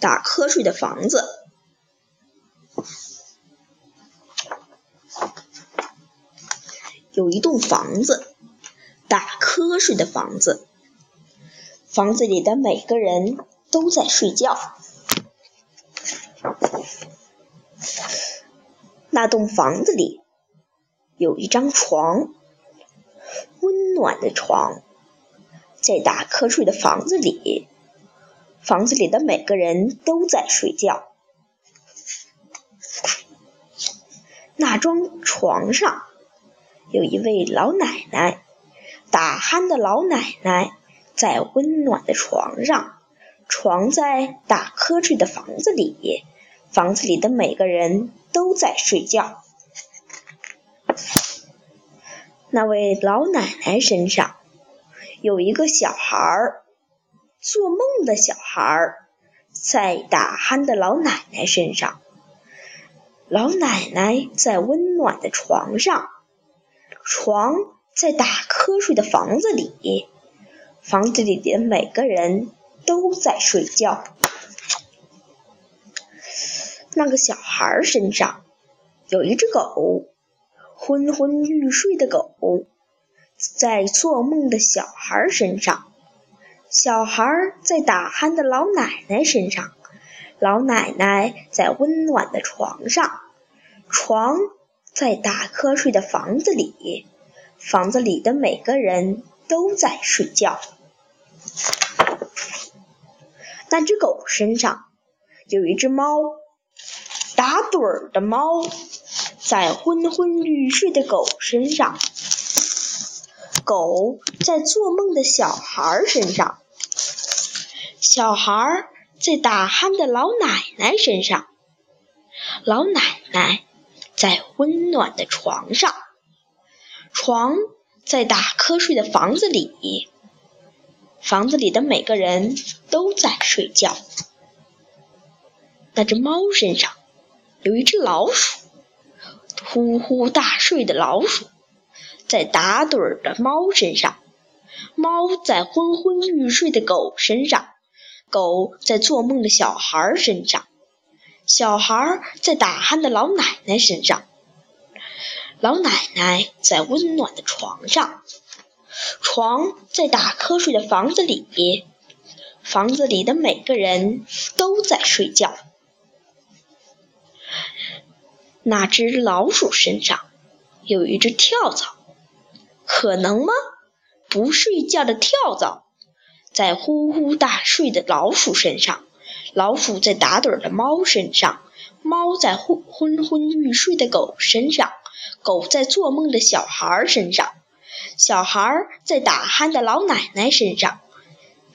打瞌睡的房子。有一栋房子，打瞌睡的房子。房子里的每个人都在睡觉。那栋房子里有一张床，温暖的床。在打瞌睡的房子里，房子里的每个人都在睡觉。那张床上有一位老奶奶，打鼾的老奶奶在温暖的床上。床在打瞌睡的房子里，房子里的每个人。都在睡觉。那位老奶奶身上有一个小孩儿，做梦的小孩儿在打鼾的老奶奶身上。老奶奶在温暖的床上，床在打瞌睡的房子里，房子里的每个人都在睡觉。那个小孩身上有一只狗，昏昏欲睡的狗在做梦的小孩身上，小孩在打鼾的老奶奶身上，老奶奶在温暖的床上，床在打瞌睡的房子里，房子里的每个人都在睡觉。那只狗身上有一只猫。打盹儿的猫在昏昏欲睡的狗身上，狗在做梦的小孩身上，小孩在打鼾的老奶奶身上，老奶奶在温暖的床上，床在打瞌睡的房子里，房子里的每个人都在睡觉。那只猫身上。有一只老鼠，呼呼大睡的老鼠，在打盹儿的猫身上；猫在昏昏欲睡的狗身上；狗在做梦的小孩身上；小孩在打鼾的老奶奶身上；老奶奶在温暖的床上；床在打瞌睡的房子里；房子里的每个人都在睡觉。那只老鼠身上有一只跳蚤，可能吗？不睡觉的跳蚤。在呼呼大睡的老鼠身上，老鼠在打盹的猫身上，猫在昏昏欲睡的狗身上，狗在做梦的小孩身上，小孩在打鼾的老奶奶身上，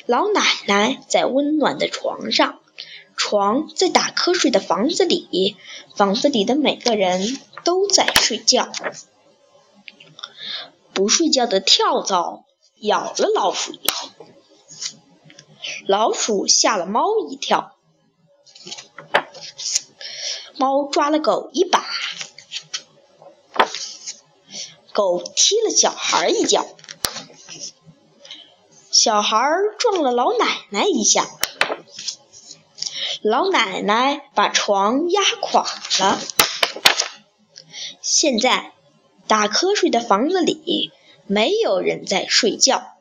老奶奶在温暖的床上。床在打瞌睡的房子里，房子里的每个人都在睡觉。不睡觉的跳蚤咬了老鼠一口，老鼠吓了猫一跳，猫抓了狗一把，狗踢了小孩一脚，小孩撞了老奶奶一下。老奶奶把床压垮了。现在，打瞌睡的房子里没有人在睡觉。